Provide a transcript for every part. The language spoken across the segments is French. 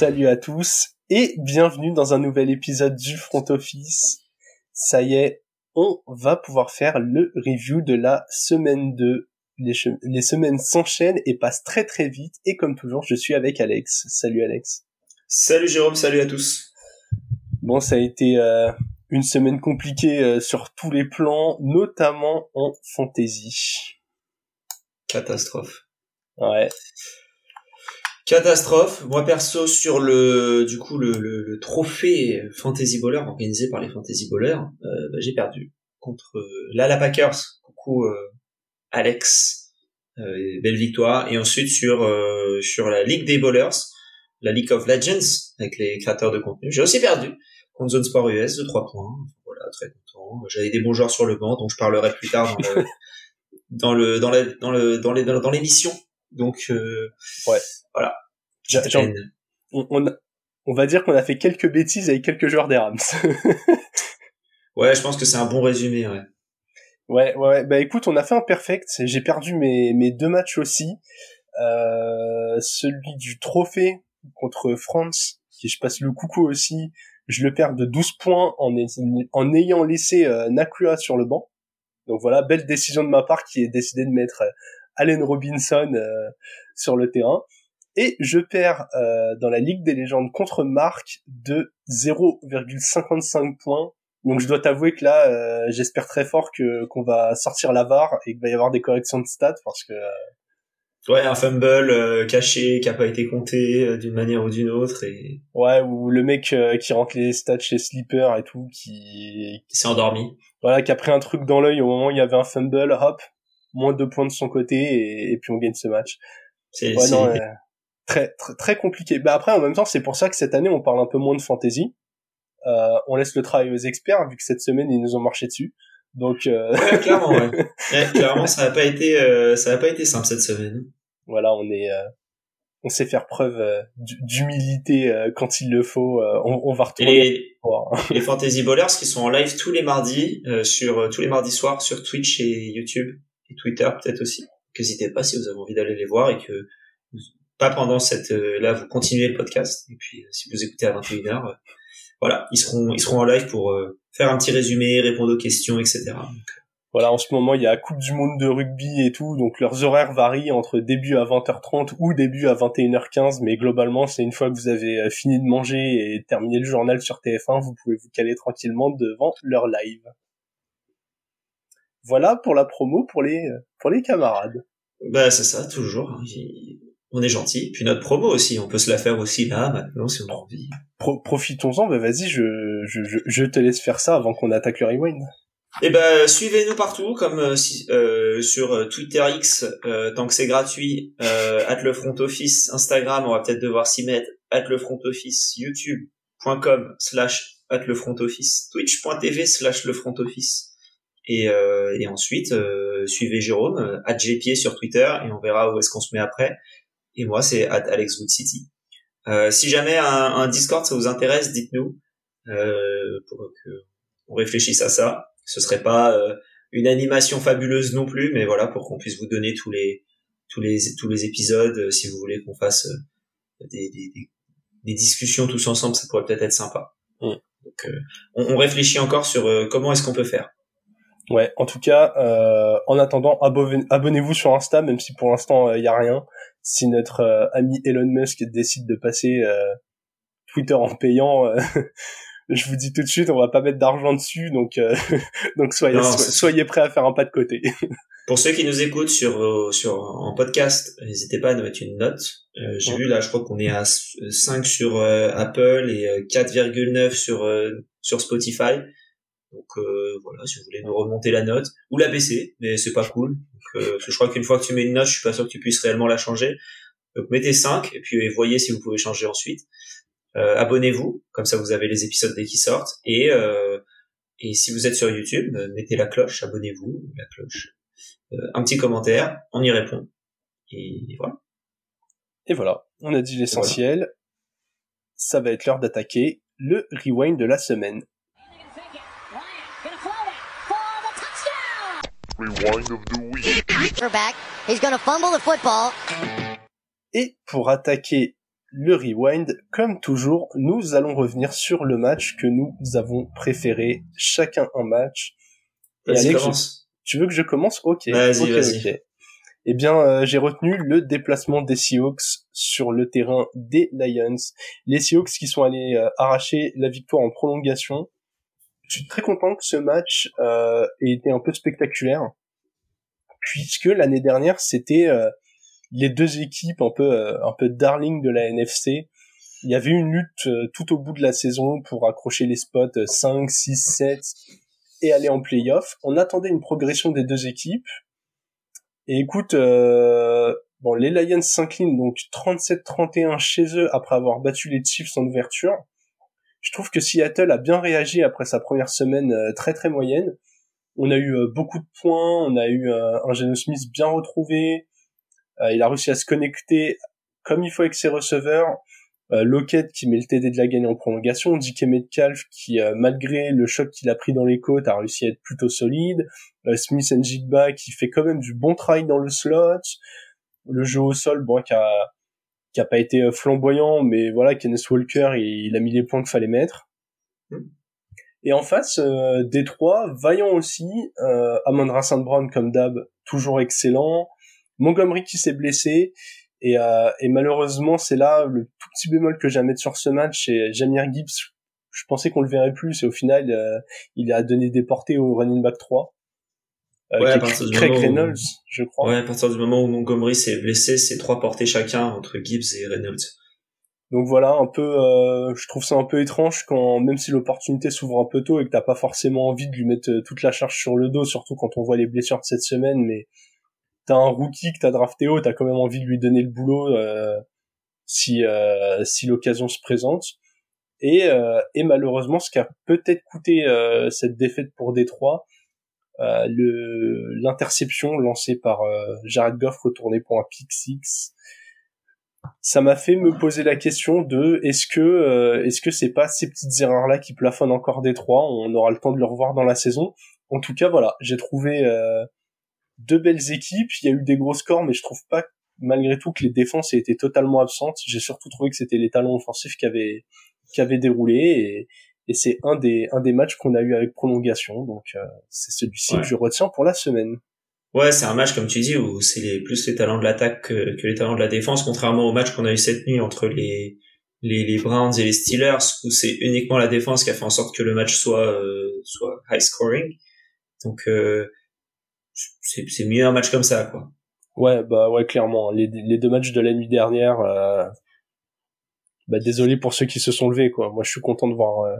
Salut à tous et bienvenue dans un nouvel épisode du Front Office. Ça y est, on va pouvoir faire le review de la semaine 2. Les, les semaines s'enchaînent et passent très très vite et comme toujours, je suis avec Alex. Salut Alex. Salut Jérôme, salut à tous. Bon, ça a été euh, une semaine compliquée euh, sur tous les plans, notamment en fantasy. Catastrophe. Ouais. Catastrophe. Moi perso sur le du coup le, le, trophée Fantasy Bowler organisé par les Fantasy Bowlers, euh, bah, j'ai perdu contre euh, l'Ala Packers. Coucou euh, Alex, euh, belle victoire. Et ensuite sur sur la Ligue des Bowlers, la League of Legends avec les créateurs de contenu, j'ai aussi perdu contre Zone Sport US de 3 points. Voilà, très content. J'avais des bons joueurs sur le banc, dont je parlerai plus tard dans le dans le dans la dans le dans les dans l'émission. Donc ouais. voilà, on, on, va dire qu'on a fait quelques bêtises avec quelques joueurs des Rams. ouais, je pense que c'est un bon résumé, ouais. Ouais, ouais, bah écoute, on a fait un perfect. J'ai perdu mes, mes deux matchs aussi. Euh, celui du trophée contre France, qui je passe le coucou aussi, je le perds de 12 points en, en ayant laissé euh, Nakua sur le banc. Donc voilà, belle décision de ma part qui est décidé de mettre euh, Allen Robinson euh, sur le terrain et je perds euh, dans la Ligue des légendes contre Marc de 0,55 points. Donc je dois t'avouer que là, euh, j'espère très fort que qu'on va sortir la VAR et qu'il va y avoir des corrections de stats parce que euh, ouais un fumble caché qui a pas été compté d'une manière ou d'une autre et ouais ou le mec qui rentre les stats chez Sleeper et tout qui qui s'est endormi voilà qui a pris un truc dans l'œil au moment où il y avait un fumble hop moins deux points de son côté et, puis on gagne ce match c'est très, très compliqué. Bah après en même temps c'est pour ça que cette année on parle un peu moins de fantasy. Euh, on laisse le travail aux experts vu que cette semaine ils nous ont marché dessus. Donc euh... ouais, clairement ouais. clairement ça n'a pas été euh, ça a pas été simple cette semaine. Voilà, on est euh, on sait faire preuve euh, d'humilité quand il le faut. On, on, va retourner. les, les fantasy bowlers qui sont en live tous les mardis sur tous les mardis soirs sur Twitch et YouTube et Twitter peut-être aussi. N'hésitez pas si vous avez envie d'aller les voir et que pas pendant cette euh, là vous continuez le podcast. Et puis euh, si vous écoutez à 21h euh, voilà ils seront ils seront en live pour faire un petit résumé répondre aux questions etc voilà en ce moment il y a Coupe du Monde de rugby et tout donc leurs horaires varient entre début à 20h30 ou début à 21h15 mais globalement c'est une fois que vous avez fini de manger et terminé le journal sur TF1 vous pouvez vous caler tranquillement devant leur live. Voilà pour la promo pour les pour les camarades. Bah c'est ça toujours hein on est gentil. Puis notre promo aussi, on peut se la faire aussi là, maintenant, si on a envie. Profitons-en, bah vas-y, je, je, je, te laisse faire ça avant qu'on attaque le rewind. Eh ben, suivez-nous partout, comme euh, euh sur euh, Twitter X, euh, tant que c'est gratuit, euh, at le front office, Instagram, on va peut-être devoir s'y mettre, at le front office, youtube.com slash at le front office, twitch.tv slash le front office. Et, et ensuite, suivez Jérôme, at sur Twitter, et on verra où est-ce qu'on se met après et moi c'est at Alex City. Euh, si jamais un, un, Discord ça vous intéresse, dites-nous euh, pour que on réfléchisse à ça. Ce serait pas euh, une animation fabuleuse non plus, mais voilà pour qu'on puisse vous donner tous les tous les tous les épisodes. Euh, si vous voulez qu'on fasse euh, des, des, des, discussions tous ensemble, ça pourrait peut-être être sympa. Donc on, on, réfléchit encore sur comment est-ce qu'on peut faire. Ouais, en tout cas, euh, en attendant, abonnez-vous sur Insta, même si pour l'instant il y a rien si notre euh, ami Elon Musk décide de passer euh, Twitter en payant, euh, je vous dis tout de suite, on va pas mettre d'argent dessus, donc donc soyez soyez prêts à faire un pas de côté. Pour ceux qui nous écoutent sur sur en podcast, n'hésitez pas à nous mettre une note. J'ai vu là, je crois qu'on est à 5 sur Apple et 4,9 sur sur Spotify. Donc voilà, si vous voulez nous remonter la note ou la baisser, mais c'est pas cool. Euh, je crois qu'une fois que tu mets une note, je suis pas sûr que tu puisses réellement la changer. Donc mettez 5 et puis voyez si vous pouvez changer ensuite. Euh, abonnez-vous, comme ça vous avez les épisodes dès qu'ils sortent. Et, euh, et si vous êtes sur YouTube, euh, mettez la cloche, abonnez-vous, la cloche. Euh, un petit commentaire, on y répond. Et voilà. Et voilà, on a dit l'essentiel. Ça va être l'heure d'attaquer le rewind de la semaine. Et pour attaquer le rewind. Comme toujours, nous allons revenir sur le match que nous avons préféré, chacun un match. Et Alex, tu veux que je commence? Ok. Vas-y, vas-y. Eh bien, euh, j'ai retenu le déplacement des Seahawks sur le terrain des Lions. Les Seahawks qui sont allés euh, arracher la victoire en prolongation. Je suis très content que ce match euh, ait été un peu spectaculaire, puisque l'année dernière, c'était euh, les deux équipes un peu un peu darling de la NFC. Il y avait une lutte tout au bout de la saison pour accrocher les spots 5, 6, 7 et aller en playoff. On attendait une progression des deux équipes et écoute, euh, bon, les Lions s'inclinent donc 37-31 chez eux après avoir battu les Chiefs en ouverture. Je trouve que Seattle a bien réagi après sa première semaine euh, très très moyenne. On a eu euh, beaucoup de points, on a eu un Geno Smith bien retrouvé. il a réussi à se connecter comme il faut avec ses receveurs. Euh, Lockett qui met le TD de la gagne en prolongation, DK Metcalf qui euh, malgré le choc qu'il a pris dans les côtes a réussi à être plutôt solide, euh, Smith Jigba qui fait quand même du bon travail dans le slot, le jeu au sol bon qui a qui a pas été flamboyant mais voilà Kenneth Walker il, a mis les points qu'il fallait mettre. Hmm. Et en face, euh, Détroit, vaillant aussi, euh, Amon Saint Brown comme d'hab, toujours excellent. Montgomery qui s'est blessé, et, euh, et malheureusement, c'est là le tout petit bémol que j'ai à mettre sur ce match. Et Jamir Gibbs, je pensais qu'on le verrait plus, et au final, euh, il a donné des portées au running back 3. Euh, ouais, à partir du Craig Reynolds, je crois. Ouais, à partir du moment où Montgomery s'est blessé, c'est trois portées chacun entre Gibbs et Reynolds. Donc voilà, un peu, euh, je trouve ça un peu étrange quand, même si l'opportunité s'ouvre un peu tôt et que t'as pas forcément envie de lui mettre euh, toute la charge sur le dos, surtout quand on voit les blessures de cette semaine, mais t'as un rookie que t'as drafté haut, t'as quand même envie de lui donner le boulot euh, si euh, si l'occasion se présente. Et, euh, et malheureusement, ce qui a peut-être coûté cette défaite pour Détroit, le l'interception lancée par Jared Goff retournée pour un pick six, ça m'a fait me poser la question de est-ce que est-ce que c'est pas ces petites erreurs là qui plafonnent encore Détroit? On aura le temps de le revoir dans la saison. En tout cas, voilà, j'ai trouvé deux belles équipes. Il y a eu des gros scores, mais je trouve pas malgré tout que les défenses aient été totalement absentes. J'ai surtout trouvé que c'était les talents offensifs qui avaient qui avaient déroulé et, et c'est un des un des matchs qu'on a eu avec prolongation. Donc euh, c'est celui-ci que je retiens pour la semaine. Ouais, c'est un match comme tu dis où c'est les, plus les talents de l'attaque que, que, les talents de la défense, contrairement au match qu'on a eu cette nuit entre les les, les Browns et les Steelers où c'est uniquement la défense qui a fait en sorte que le match soit euh, soit high scoring. Donc euh, c'est c'est mieux un match comme ça quoi. Ouais bah ouais clairement les les deux matchs de la nuit dernière bah désolé pour ceux qui se sont levés quoi. Moi je suis content de voir euh,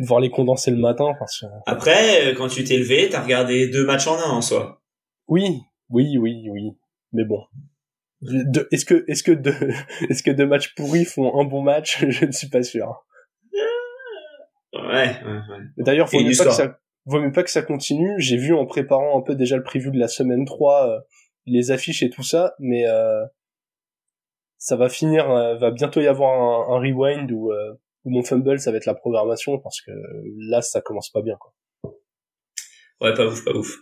voir les condenser le matin parce que... Après euh, quand tu t'es levé, t'as regardé deux matchs en un en soi. Oui, oui, oui, oui. Mais bon. est-ce que est-ce que deux est-ce que deux matchs pourris font un bon match? Je ne suis pas sûr. Ouais, ouais, ouais. D'ailleurs, faut pas que ça vaut mieux pas que ça continue. J'ai vu en préparant un peu déjà le preview de la semaine 3 euh, les affiches et tout ça, mais euh, ça va finir, euh, va bientôt y avoir un, rewind où, où mon fumble ça va être la programmation parce que là ça commence pas bien quoi. Ouais, pas ouf, pas ouf.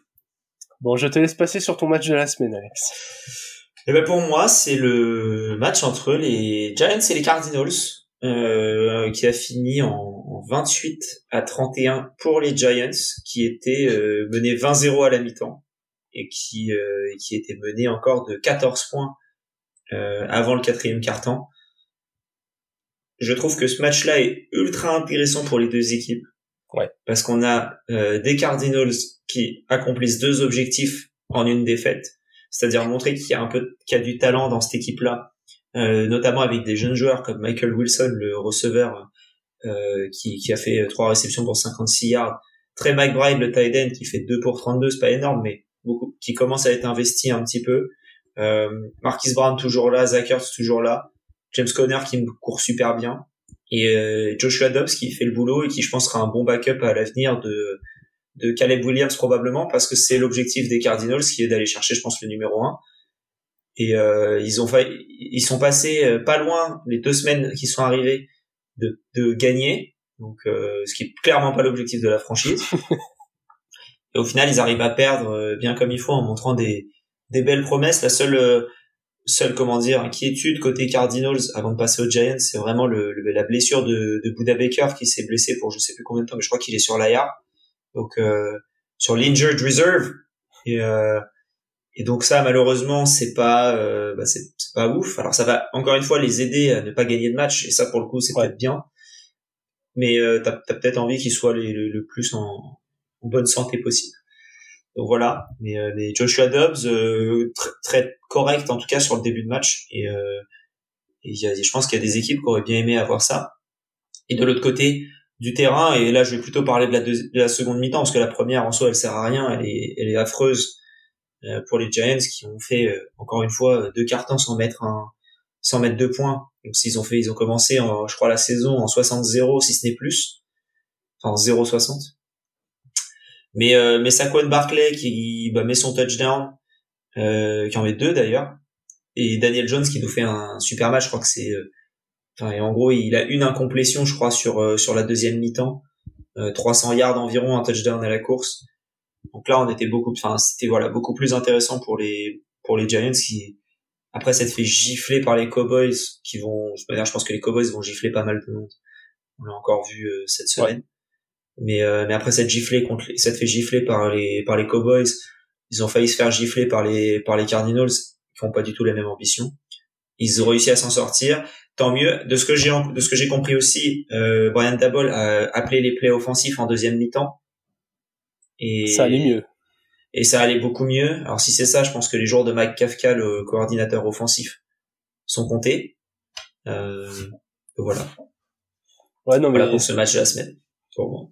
Bon, je te laisse passer sur ton match de la semaine, Alex. Eh ben pour moi, c'est le match entre les Giants et les Cardinals qui a fini en 28 à 31 pour les Giants qui étaient euh, menés 20-0 à la mi-temps et qui euh, qui étaient menés encore de 14 points euh, avant le quatrième quart-temps. Je trouve que ce match-là est ultra intéressant pour les deux équipes. Ouais. Parce qu'on a des Cardinals qui accomplissent deux objectifs en une défaite, c'est-à-dire montrer qu'il y a un peu qu'il y a du talent dans cette équipe-là, notamment avec des jeunes joueurs comme Michael Wilson, le receveur euh, qui, qui, a fait trois réceptions pour 56 yards. Trey McBride, le tight end, qui fait 2 pour 32, c'est pas énorme, mais beaucoup, qui commence à être investi un petit peu. Euh, Marquis Brown toujours là, Zach Ertz toujours là, James Conner qui me court super bien, et euh, Joshua Dobbs qui fait le boulot et qui je pense sera un bon backup à l'avenir de de Caleb Williams probablement parce que c'est l'objectif des Cardinals qui est d'aller chercher je pense le numéro 1 et euh, ils ont fait, ils sont passés euh, pas loin les deux semaines qui sont arrivées de, de gagner, donc euh, ce qui est clairement pas l'objectif de la franchise. et au final, ils arrivent à perdre euh, bien comme il faut en montrant des, des belles promesses. La seule euh, seule comment dire inquiétude côté Cardinals avant de passer aux Giants, c'est vraiment le, la blessure de, de Buda Baker qui s'est blessé pour je sais plus combien de temps, mais je crois qu'il est sur l'IR, donc euh, sur l'injured reserve. Et, euh, et donc ça malheureusement c'est pas euh, bah, c'est pas ouf. Alors ça va encore une fois les aider à ne pas gagner de match et ça pour le coup c'est peut-être bien. Mais euh, t'as as, peut-être envie qu'ils soient les, le, plus en, en bonne santé possible. Donc voilà, mais, euh, Joshua Dobbs euh, très correct en tout cas sur le début de match et, euh, y a, je pense qu'il y a des équipes qui auraient bien aimé avoir ça. Et de l'autre côté du terrain, et là je vais plutôt parler de la, de la seconde mi-temps parce que la première en soi elle sert à rien, elle est, affreuse pour les Giants qui ont fait encore une fois deux cartons sans mettre un sans mettre deux points. Donc s'ils ont fait, ils ont commencé, en, je crois la saison en 60-0 si ce n'est plus, enfin 0-60. Mais euh, mais Saquon Barkley qui bah, met son touchdown, euh, qui en met deux d'ailleurs, et Daniel Jones qui nous fait un super match. Je crois que c'est, euh, enfin en gros il a une incomplétion, je crois sur euh, sur la deuxième mi-temps, 300 yards environ, un touchdown à la course. Donc là on était beaucoup, enfin c'était voilà beaucoup plus intéressant pour les pour les Giants qui après s'être fait gifler par les Cowboys qui vont, je pense que les Cowboys vont gifler pas mal de monde. On l'a encore vu cette semaine. Mais, euh, mais après cette giflée contre, cette fait gifler par les par les Cowboys, ils ont failli se faire gifler par les par les Cardinals qui ont pas du tout la même ambition. Ils ont réussi à s'en sortir. Tant mieux. De ce que j'ai de ce que j'ai compris aussi, euh, Brian Dabble a appelé les plays offensifs en deuxième mi-temps. Et ça allait mieux. Et ça allait beaucoup mieux. Alors si c'est ça, je pense que les jours de Mike Kafka, le coordinateur offensif, sont comptés. Euh, voilà. Ouais, non, voilà pour ce match de la semaine. Pour moi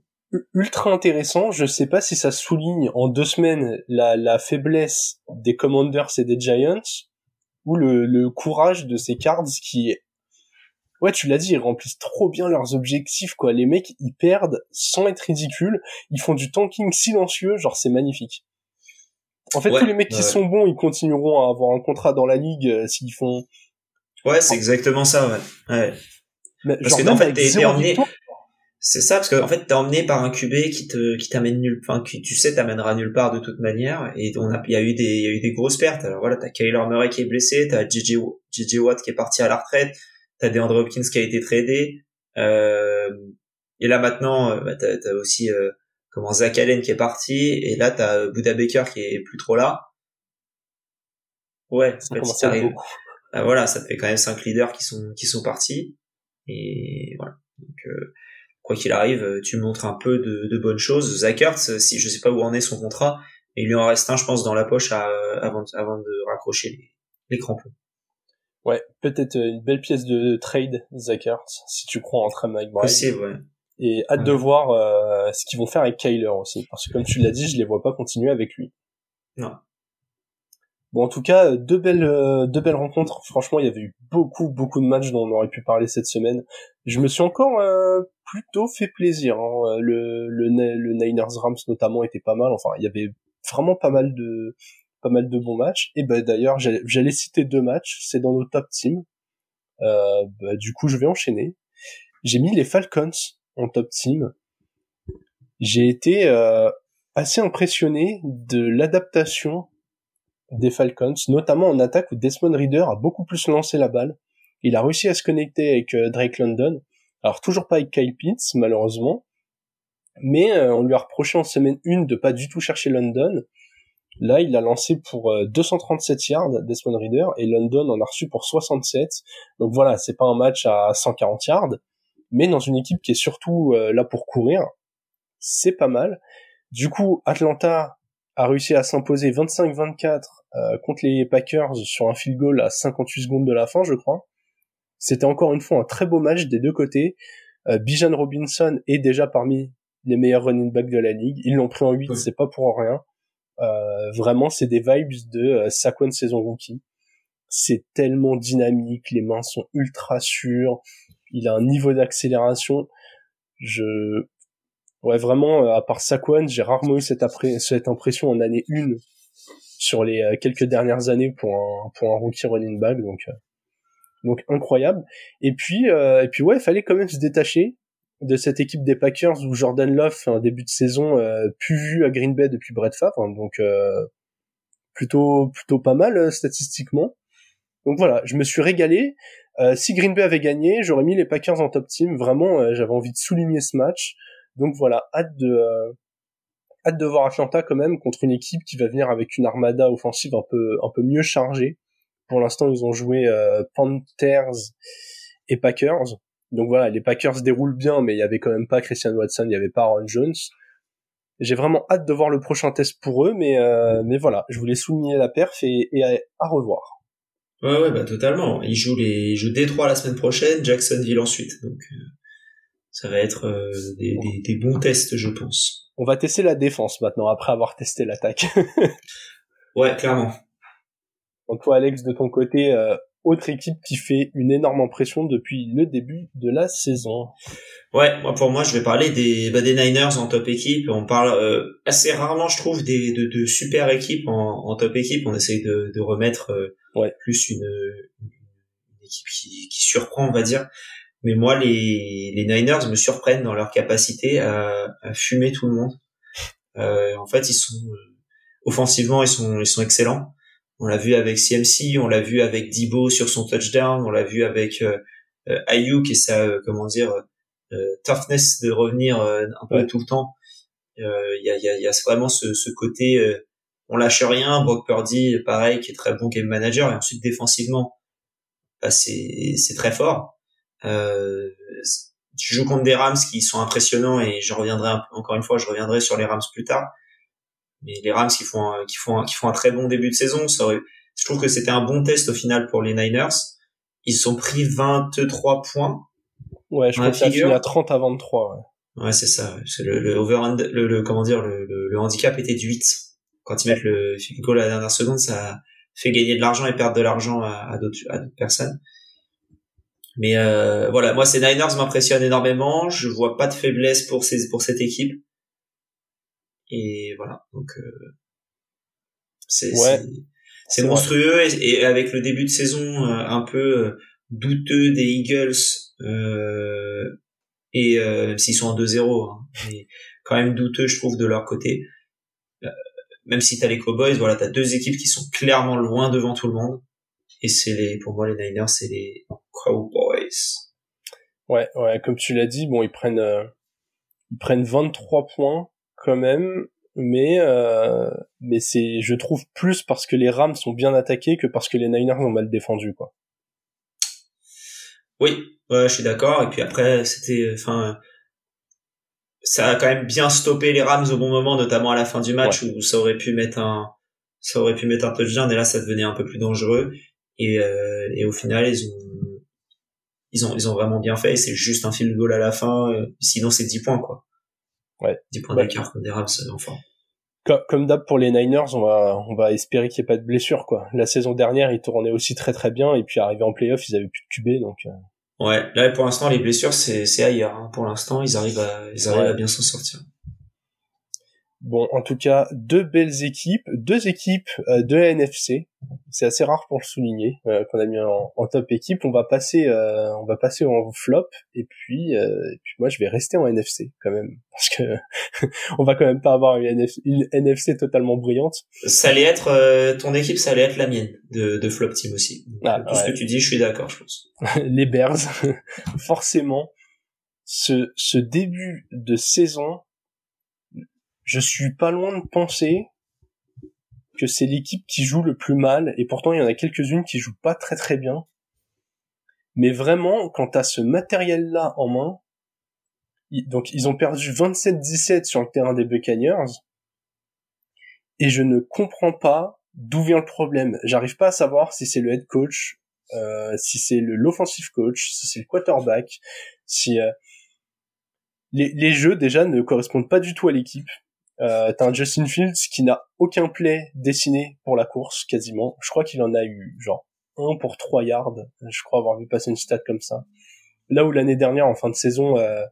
ultra intéressant. Je sais pas si ça souligne en deux semaines la, la faiblesse des Commanders et des Giants ou le, le courage de ces Cards qui, ouais, tu l'as dit, ils remplissent trop bien leurs objectifs, quoi. Les mecs, ils perdent sans être ridicules. Ils font du tanking silencieux, genre c'est magnifique. En fait, tous les mecs qui sont bons, ils continueront à avoir un contrat dans la ligue euh, s'ils font. Ouais, c'est exactement ça, ouais. ouais. Parce que en fait, t'es emmené, c'est ça, parce qu'en en fait, t'es emmené par un QB qui te, qui t'amène nulle, enfin, qui, tu sais, t'amènera nulle part de toute manière. Et on a, il y a eu des, il y a eu des grosses pertes. Alors voilà, t'as Kyler Murray qui est blessé, t'as JJ, JJ Watt qui est parti à la retraite, t'as DeAndre Hopkins qui a été tradé, euh, et là maintenant, euh, bah, t'as, as aussi, euh, comment, Zach Allen qui est parti, et là t'as Buda Baker qui est plus trop là. Ouais, ça t'arrives. Bah, voilà, ça te fait quand même cinq leaders qui sont, qui sont partis. Et voilà. Donc, euh, quoi qu'il arrive, euh, tu montres un peu de, de bonnes choses. Zach euh, si je sais pas où en est son contrat, il lui en reste un, je pense, dans la poche euh, avant, avant de raccrocher les, crampons. Ouais, peut-être une belle pièce de trade, Zach si tu crois en train Mike. Possible, ouais. Et hâte de voir ce qu'ils vont faire avec Kyler aussi, parce que comme tu l'as dit, je les vois pas continuer avec lui. Non. Bon, en tout cas, deux belles, euh, deux belles rencontres. Franchement, il y avait eu beaucoup, beaucoup de matchs dont on aurait pu parler cette semaine. Je me suis encore euh, plutôt fait plaisir. Hein. Le, le, le Niners Rams notamment était pas mal. Enfin, il y avait vraiment pas mal de, pas mal de bons matchs. Et ben d'ailleurs, j'allais citer deux matchs. C'est dans nos top teams. Euh, bah, du coup, je vais enchaîner. J'ai mis les Falcons en top team. J'ai été euh, assez impressionné de l'adaptation des Falcons, notamment en attaque où Desmond Reader a beaucoup plus lancé la balle. Il a réussi à se connecter avec euh, Drake London. Alors toujours pas avec Kyle Pitts, malheureusement. Mais euh, on lui a reproché en semaine 1 de pas du tout chercher London. Là, il a lancé pour 237 euh, yards Desmond Reader et London en a reçu pour 67. Donc voilà, c'est pas un match à 140 yards, mais dans une équipe qui est surtout là pour courir, c'est pas mal. Du coup, Atlanta a réussi à s'imposer 25-24 euh, contre les Packers sur un field goal à 58 secondes de la fin, je crois. C'était encore une fois un très beau match des deux côtés. Euh, Bijan Robinson est déjà parmi les meilleurs running backs de la ligue. Ils l'ont pris en 8, c'est pas pour rien. Euh, vraiment, c'est des vibes de euh, Saquon saison rookie. C'est tellement dynamique, les mains sont ultra sûres, il a un niveau d'accélération. Je, ouais, vraiment, à part Saquon, j'ai rarement eu cette, cette impression en année 1 sur les euh, quelques dernières années pour un pour un rookie running back donc euh, donc incroyable et puis euh, et puis ouais il fallait quand même se détacher de cette équipe des Packers où Jordan Love un début de saison plus vu à Green Bay depuis Brett Favre hein, donc plutôt plutôt pas mal statistiquement Donc voilà, je me suis régalé. Euh, si Green Bay avait gagné, j'aurais mis les Packers en top team. Vraiment, euh, j'avais envie de souligner ce match. Donc voilà, hâte de euh, hâte de voir Atlanta quand même contre une équipe qui va venir avec une armada offensive un peu un peu mieux chargée. Pour l'instant, ils ont joué Panthers et Packers. Donc voilà, les Packers déroulent bien, mais il y avait quand même pas Christian Watson, il y avait pas Aaron Jones. J'ai vraiment hâte de voir le prochain test pour eux, mais mais voilà, je voulais souligner la perf et, et à revoir. Ouais, ouais, bah totalement. Ils jouent les, ils jouent Détroit la semaine prochaine, Jacksonville ensuite. Donc, euh, ça va être euh, des, des, des, bons tests, je pense. On va tester la défense maintenant, après avoir testé l'attaque. ouais, clairement. Donc toi, Alex, de ton côté, euh, autre équipe qui fait une énorme impression depuis le début de la saison. Ouais, moi pour moi, je vais parler des bah, des Niners en top équipe. On parle euh, assez rarement, je trouve, des de, de super équipes en, en, top équipe. On essaye de, de remettre euh, ouais. plus une, une, équipe qui, qui surprend, on va dire. Mais moi, les les Niners me surprennent dans leur capacité à, à fumer tout le monde. Euh, en fait, ils sont euh, offensivement, ils sont ils sont excellents. On l'a vu avec CMC, on l'a vu avec Debo sur son touchdown, on l'a vu avec euh, euh, Ayuk et sa euh, comment dire toughness de revenir un peu tout le temps. Il y a, y, a, y, a, vraiment ce, ce côté on lâche rien. Brock Purdy, pareil, qui est très bon game manager. Et ensuite défensivement, bah, c'est c'est très fort. Euh, tu joues contre des Rams qui sont impressionnants et je reviendrai encore une fois, je reviendrai sur les Rams plus tard mais les Rams qui font un, qui font qui font un très bon début de saison, ça je trouve que c'était un bon test au final pour les Niners. Ils sont pris 23 points. Ouais, je crois que ça fini à 30 à 23. Ouais, ouais c'est ça. Le, le over le, le, comment dire le, le, handicap était de 8. Quand ils mettent le field goal à la dernière seconde, ça fait gagner de l'argent et perdre de l'argent à, à d'autres à d'autres personnes. Mais euh, voilà, moi ces Niners m'impressionnent énormément. Je vois pas de faiblesse pour ces pour cette équipe. Et voilà, donc euh, c'est c'est monstrueux et, avec le début de saison euh, un peu euh, douteux des Eagles euh, et même s'ils sont en 2-0, hein, mais quand même douteux je trouve de leur côté. même si t'as les Cowboys, voilà, t'as deux équipes qui sont clairement loin devant tout le monde. Et c'est les, pour moi, les Niners, c'est les Cowboys. Ouais, ouais, comme tu l'as dit, bon, ils prennent, ils prennent 23 points quand même, mais euh, mais c'est je trouve plus parce que les Rams sont bien attaqués que parce que les Niners ont mal défendu quoi. Oui, ouais, je suis d'accord. Et puis après, c'était, enfin, ça a quand même bien stoppé les Rams au bon moment, notamment à la fin du match où ça aurait pu mettre un, ça aurait pu mettre un touchdown et là ça devenait un peu plus dangereux. Et, euh, et au final, ils ont, ils ont, ils ont vraiment bien fait. C'est juste un field goal à la fin. Euh, sinon, c'est 10 points quoi. Ouais. 10 points d'écart des Rams, enfin. Comme, comme d'hab pour les Niners, on va, on va espérer qu'il n'y ait pas de blessure, quoi. La saison dernière, ils tournaient aussi très très bien, et puis arrivé en playoff, ils avaient plus de QB, donc. Euh. Ouais, là pour l'instant, les blessures, c'est, ailleurs. Hein. Pour l'instant, ils arrivent à, ils arrivent à bien s'en sortir. Bon, en tout cas, deux belles équipes, deux équipes euh, de NFC. C'est assez rare pour le souligner euh, qu'on a mis en, top équipe. On va passer, euh, on va passer en flop et puis, et puis moi je vais rester en NFC quand même parce que on va quand même pas avoir une NFC, totalement brillante. Ça allait être ton équipe, ça allait être la mienne de, de flop team aussi. Ah, Tout ce que tu dis, je suis d'accord, je pense. Les Bears, forcément, ce ce début de saison je suis pas loin de penser que c'est l'équipe qui joue le plus mal, et pourtant il y en a quelques-unes qui jouent pas très très bien. Mais vraiment, quand t'as ce matériel-là en main, donc ils ont perdu 27-17 sur le terrain des Buccaneers, et je ne comprends pas d'où vient le problème. J'arrive pas à savoir si c'est le head coach, euh, si c'est l'offensive coach, si c'est le quarterback, si euh, les jeux déjà ne correspondent pas du tout à l'équipe. Euh, t'as un Justin Fields qui n'a aucun play dessiné pour la course, quasiment. Je crois qu'il en a eu, genre, un pour trois yards. Je crois avoir vu passer une stat comme ça. Là où l'année dernière, en fin de saison, euh,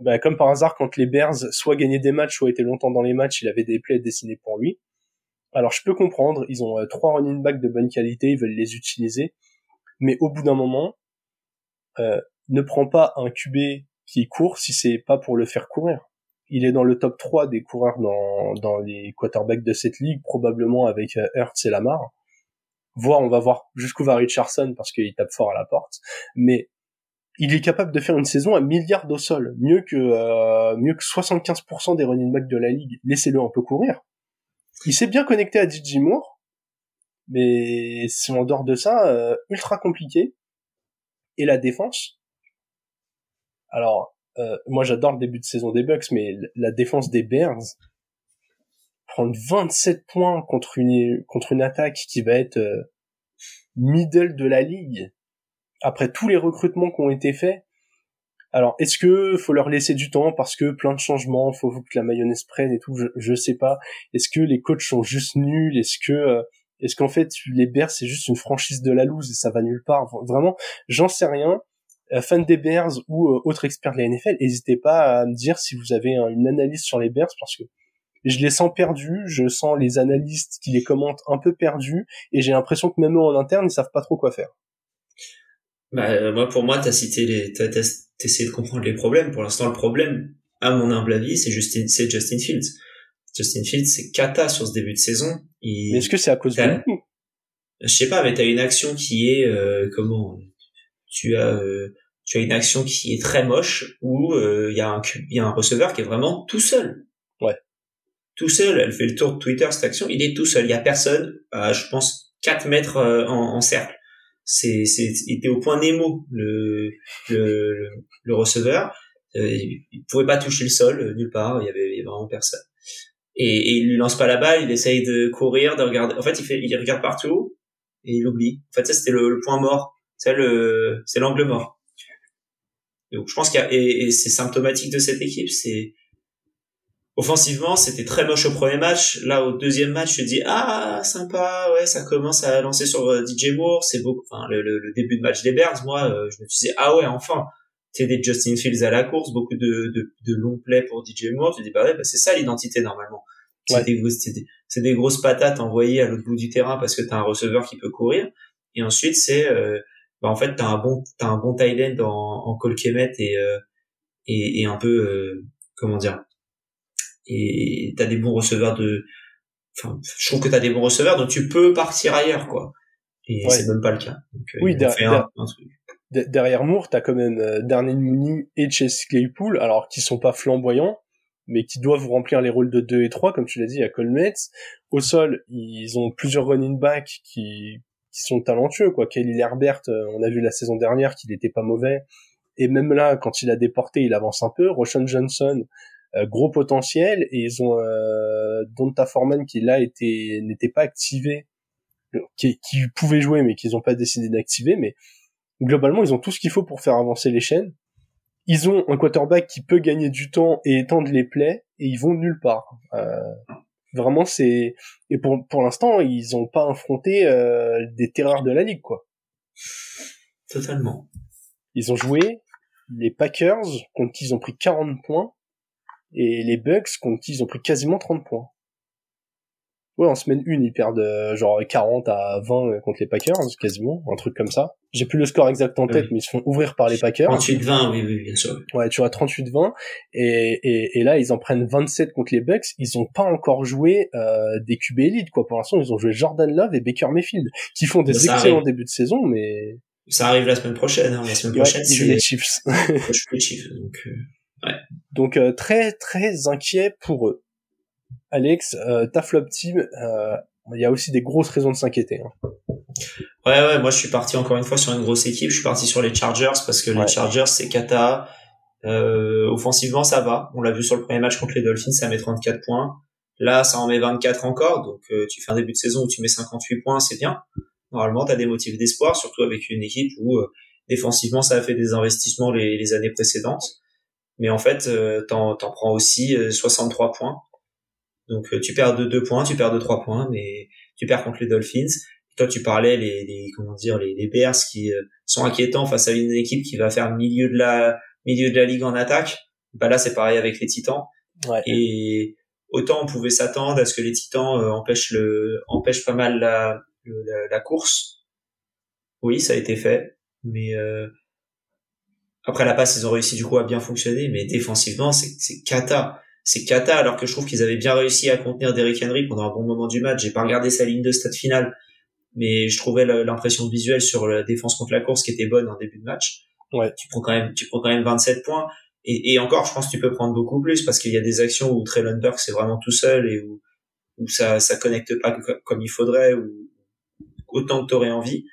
bah, comme par hasard, quand les Bears soit gagnaient des matchs, soit étaient longtemps dans les matchs, il avait des plays dessinés pour lui. Alors je peux comprendre, ils ont euh, trois running backs de bonne qualité, ils veulent les utiliser, mais au bout d'un moment, euh, ne prends pas un QB qui court si c'est pas pour le faire courir il est dans le top 3 des coureurs dans, les quarterbacks de cette ligue, probablement avec euh, Hertz et Lamar. voir, on va voir jusqu'où va Richardson parce qu'il tape fort à la porte, mais il est capable de faire une saison à milliards au sol, mieux que euh, mieux que 75% des running backs de la ligue. Laissez-le un peu courir. Il s'est bien connecté à DJ Moore, mais si en dehors de ça, euh, ultra compliqué. Et la défense. Alors, euh, moi j'adore le début de saison des Bucks, mais la défense des Bears prendre 27 points contre une contre une attaque qui va être middle de la ligue après tous les recrutements qui ont été faits. Alors, est-ce que faut leur laisser du temps parce que plein de changements, faut que la mayonnaise prenne et tout, je, je sais pas. Est-ce que les coachs sont juste nuls? Est-ce que euh, est-ce qu'en fait les Bears c'est juste une franchise de la loose et ça va nulle part? Vraiment, j'en sais rien. Euh, fan des Bears ou euh, autre expert de la NFL, n'hésitez pas à me dire si vous avez une analyse sur les Bears parce que je les sens perdus, je sens les analystes qui les commentent un peu perdus et j'ai l'impression que même eux en interne ils savent pas trop quoi faire. Bah, euh, moi, pour moi, t'as cité les, t'as, essayé de comprendre les problèmes. Pour l'instant, le problème, à mon humble avis, c'est Justin, c'est Justin Fields. Justin Fields, c'est cata sur ce début de saison. mais est-ce que c'est à cause de lui? Je sais pas, mais t'as une action qui est, euh, comment, tu as, euh, tu as une action qui est très moche où il y a un, il y a un receveur qui est vraiment tout seul. Ouais. Tout seul. Elle fait le tour de Twitter cette action. Il est tout seul. Il y a personne. je pense 4 mètres en, en cercle c'est c'est était au point Nemo le le, le receveur euh, il, pouvait pas toucher le sol euh, nulle part il y avait, vraiment personne et, et, il lui lance pas la balle il essaye de courir de regarder en fait il fait il regarde partout et il oublie en fait ça c'était le, point mort c'est le c'est l'angle mort donc je pense qu'il y a et, et c'est symptomatique de cette équipe c'est offensivement, c'était très moche au premier match. Là, au deuxième match, je dis ah sympa, ouais, ça commence à lancer sur euh, DJ Moore. C'est beaucoup. Enfin, le, le, début de match des Bears, moi, euh, je me disais ah ouais, enfin, c'est des Justin Fields à la course, beaucoup de, de, de longs plays pour DJ Moore. Tu dis bah ouais, bah, c'est ça l'identité normalement. C'est des, c'est des, grosses patates envoyées à l'autre bout du terrain parce que t'as un receveur qui peut courir. Et ensuite, c'est euh, bah en fait t'as un bon t'as un bon tight end en, en Colquemet et, et et un peu comment dire et t'as des bons receveurs de enfin je trouve que t'as des bons receveurs donc tu peux partir ailleurs quoi. Et c'est même pas le cas. Donc, euh, oui derrière, derrière Moore t'as quand même euh, Darnell Mooney et Chase Claypool alors qui sont pas flamboyants mais qui doivent remplir les rôles de 2 et 3 comme tu l'as dit à Colmets au sol ils ont plusieurs running backs qui qui sont talentueux quoi. Kelly Herbert euh, on a vu la saison dernière qu'il était pas mauvais. Et même là quand il a déporté il avance un peu. Roshan Johnson euh, gros potentiel. Et ils ont euh, Donta Foreman qui là était n'était pas activé. Qui, qui pouvait jouer mais qu'ils n'ont pas décidé d'activer. Mais globalement ils ont tout ce qu'il faut pour faire avancer les chaînes. Ils ont un quarterback qui peut gagner du temps et étendre les plays et ils vont nulle part. Euh, vraiment c'est et pour pour l'instant ils ont pas affronté euh, des terreurs de la ligue quoi totalement ils ont joué les Packers contre qui ils ont pris 40 points et les Bucks, contre qui ils ont pris quasiment 30 points. Ouais, en semaine 1, ils perdent euh, genre 40 à 20 contre les Packers, quasiment, un truc comme ça. J'ai plus le score exact en tête, mais ils se font ouvrir par les Packers. 38-20, oui, oui, bien sûr. Ouais, tu vois, 38-20. Et, et, et, là, ils en prennent 27 contre les Bucks. Ils ont pas encore joué euh, des QB élites, quoi. Pour l'instant, ils ont joué Jordan Love et Baker Mayfield, qui font des excellents débuts de saison, mais... Ça arrive la semaine prochaine, hein. La semaine prochaine, c'est... les Chiefs. les Chiefs, donc... Euh... Donc euh, très très inquiet pour eux. Alex, euh, ta flop team, euh, il y a aussi des grosses raisons de s'inquiéter. Hein. Ouais ouais, moi je suis parti encore une fois sur une grosse équipe. Je suis parti sur les Chargers parce que les Chargers c'est kata. offensivement ça va. On l'a vu sur le premier match contre les Dolphins, ça met 34 points. Là ça en met 24 encore. Donc tu fais un début de saison où tu mets 58 points, c'est bien. Normalement tu as des motifs d'espoir, surtout avec une équipe où défensivement ça a fait des investissements les, les années précédentes mais en fait, euh, t'en, prends aussi 63 euh, points. Donc euh, tu perds de 2 points, tu perds de 3 points, mais tu perds contre les Dolphins. Toi, tu parlais les, les comment dire les, les Bears qui sont inquiétants face à une équipe qui va faire milieu de la milieu de la ligue en attaque. Bah là, c'est pareil avec les Titans. Ouais. Et autant on pouvait s'attendre à ce que les Titans empêchent le empêchent pas mal la, la, la course. Oui, ça a été fait, mais euh, après la passe, ils ont réussi du coup à bien fonctionner, mais défensivement, c'est c'est cata. C'est cata, alors que je trouve qu'ils avaient bien réussi à contenir Derrick Henry pendant un bon moment du match. J'ai pas regardé sa ligne de stade finale, mais je trouvais l'impression visuelle sur la défense contre la course qui était bonne en début de match. Ouais. Tu prends quand même, tu prends quand même 27 points. Et, et encore, je pense que tu peux prendre beaucoup plus parce qu'il y a des actions où Traylon Burke c'est vraiment tout seul et où, où ça, ça connecte pas comme il faudrait ou autant que t'aurais envie.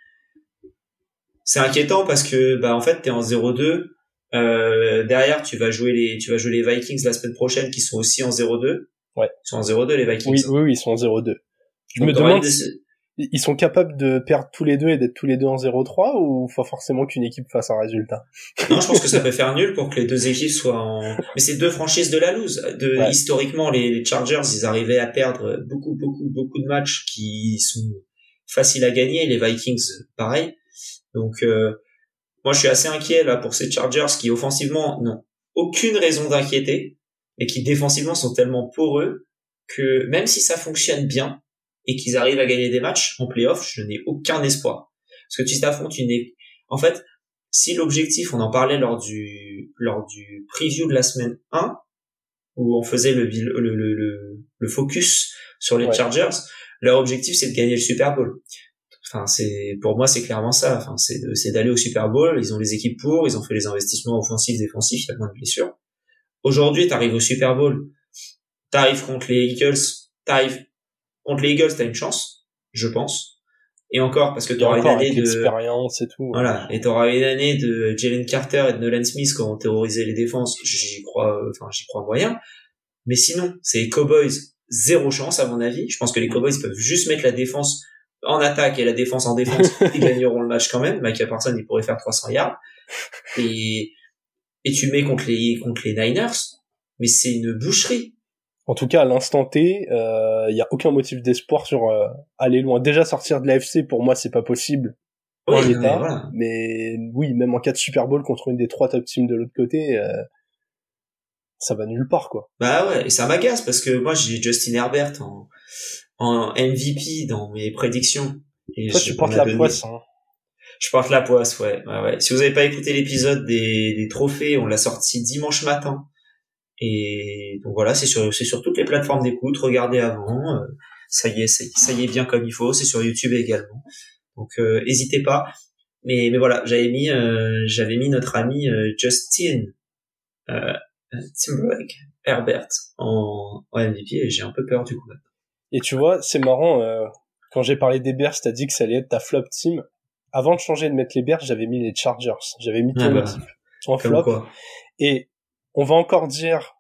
C'est inquiétant parce que, bah, en fait, t'es en 0-2. Euh, derrière, tu vas jouer les, tu vas jouer les Vikings la semaine prochaine qui sont aussi en 0-2. Ouais. Ils sont en 0-2 les Vikings. Oui, oui, oui, ils sont en 0-2. Je Donc, me demande des- si ils sont capables de perdre tous les deux et d'être tous les deux en 0-3 ou faut forcément qu'une équipe fasse un résultat? Non, je pense que ça peut faire nul pour que les deux équipes soient en. Mais c'est deux franchises de la loose. De Ouais. historiquement, les, les Chargers, ils arrivaient à perdre beaucoup, beaucoup, beaucoup de matchs qui sont faciles à gagner. Les Vikings, pareil. Donc, euh, moi, je suis assez inquiet là pour ces Chargers qui offensivement n'ont aucune raison d'inquiéter, et qui défensivement sont tellement poreux que même si ça fonctionne bien et qu'ils arrivent à gagner des matchs en playoff, je n'ai aucun espoir. Parce que tu t'affrontes une En fait, si l'objectif, on en parlait lors du lors du preview de la semaine 1, où on faisait le le le, le, le focus sur les Ouais. Chargers, leur objectif c'est de gagner le Super Bowl. Enfin, c'est pour moi c'est clairement ça. Enfin, c'est d'aller au Super Bowl. Ils ont les équipes pour, ils ont fait les investissements offensifs, défensifs, il y a moins de blessures. Aujourd'hui, t'arrives au Super Bowl, t'arrives contre les Eagles, t'arrives contre les Eagles, t'as une chance, je pense. Et encore parce que t'auras une année avec de et tout. voilà, et t'auras une année de Jalen Carter et de Nolan Smith qui ont terrorisé les défenses. J'y crois, euh, enfin j'y crois moyen. Mais sinon, c'est les Cowboys zéro chance à mon avis. Je pense que les Cowboys peuvent juste mettre la défense en attaque et la défense en défense. ils gagneront le match quand même. Michael Parsons, il pourrait faire 300 yards. Et et tu mets contre les contre les Niners, mais c'est une boucherie. En tout cas, à l'instant T, il y a aucun motif d'espoir sur euh, aller loin. Déjà sortir de l'AFC, pour moi, c'est pas possible. Oui, en mais l'état. voilà. Mais oui, même en cas de Super Bowl contre une des trois top teams de l'autre côté, euh, ça va nulle part, quoi. Bah ouais, et ça m'agace parce que moi j'ai Justin Herbert en, en MVP dans mes prédictions. Et Toi, je- tu portes la donné- poisse. Hein. Je porte la poisse, ouais. ouais, ouais. Si vous avez pas écouté l'épisode des, des trophées, on l'a sorti dimanche matin. Et donc voilà, c'est sur, c'est sur toutes les plateformes d'écoute. Regardez avant. euh, ça y est, ça y est bien comme il faut. C'est sur YouTube également. Donc euh, hésitez pas. Mais mais voilà, j'avais mis euh, j'avais mis notre ami euh, Justin Timberlake Herbert en, en MVP et j'ai un peu peur du coup. Et tu vois, c'est marrant, euh, quand j'ai parlé des Bears, t'as dit que ça allait être ta flop team. Avant de changer de mettre les Bears, j'avais mis les Chargers. J'avais mis ton Ah bah, équipe en flop. quoi. Et on va encore dire